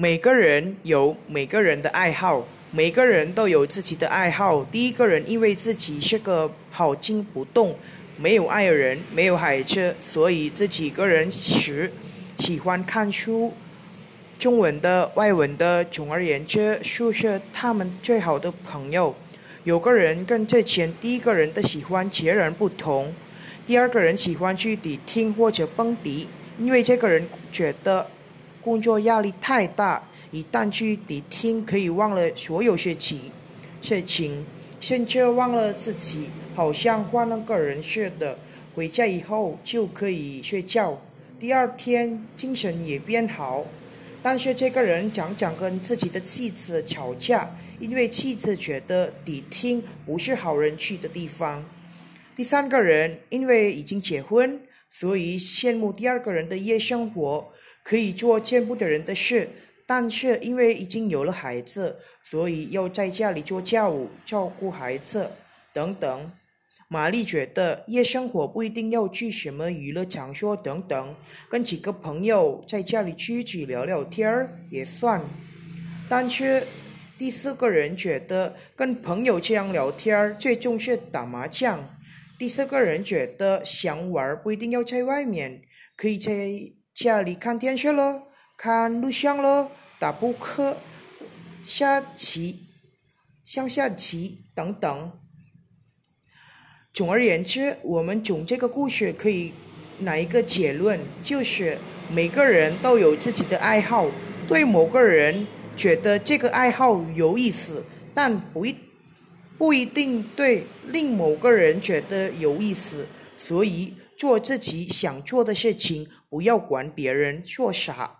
每个人有每个人的爱好，每个人都有自己的爱好。第一个人因为自己是个好静不动、没有爱人、没有孩子，所以自己一个人时喜欢看书，中文的、外文的。总而言之，书是他们最好的朋友。有个人跟之前第一个人的喜欢截然不同。第二个人喜欢去迪厅或者蹦迪，因为这个人觉得。工作压力太大，一旦去迪厅，可以忘了所有事情，事情，甚至忘了自己，好像换了个人似的。回家以后就可以睡觉，第二天精神也变好。但是这个人常常跟自己的妻子吵架，因为妻子觉得迪厅不是好人去的地方。第三个人因为已经结婚，所以羡慕第二个人的夜生活。可以做见不得人的事，但是因为已经有了孩子，所以要在家里做家务、照顾孩子等等。玛丽觉得夜生活不一定要去什么娱乐场所等等，跟几个朋友在家里聚聚聊聊天儿也算。但是第四个人觉得跟朋友这样聊天儿最重是打麻将。第四个人觉得想玩不一定要在外面，可以在。家里看电视了，看录像了，打扑克、下棋、上下棋等等。总而言之，我们从这个故事可以拿一个结论，就是每个人都有自己的爱好。对某个人觉得这个爱好有意思，但不一不一定对另某个人觉得有意思。所以做自己想做的事情。不要管别人做啥。